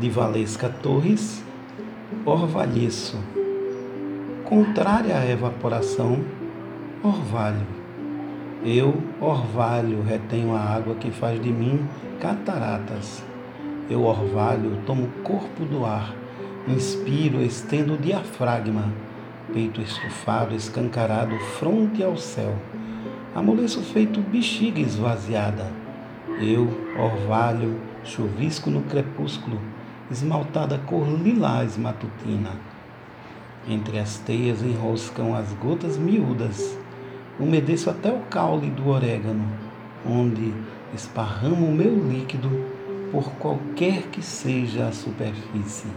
de Valesca Torres, orvalheço. Contrária à evaporação, orvalho. Eu, orvalho, retenho a água que faz de mim cataratas. Eu, orvalho, tomo corpo do ar, inspiro, estendo o diafragma, peito estufado, escancarado, fronte ao céu. Amoleço feito bexiga esvaziada. Eu, orvalho, chuvisco no crepúsculo, esmaltada cor lilás matutina. Entre as teias enroscam as gotas miúdas umedeço até o caule do orégano, onde esparramo o meu líquido por qualquer que seja a superfície.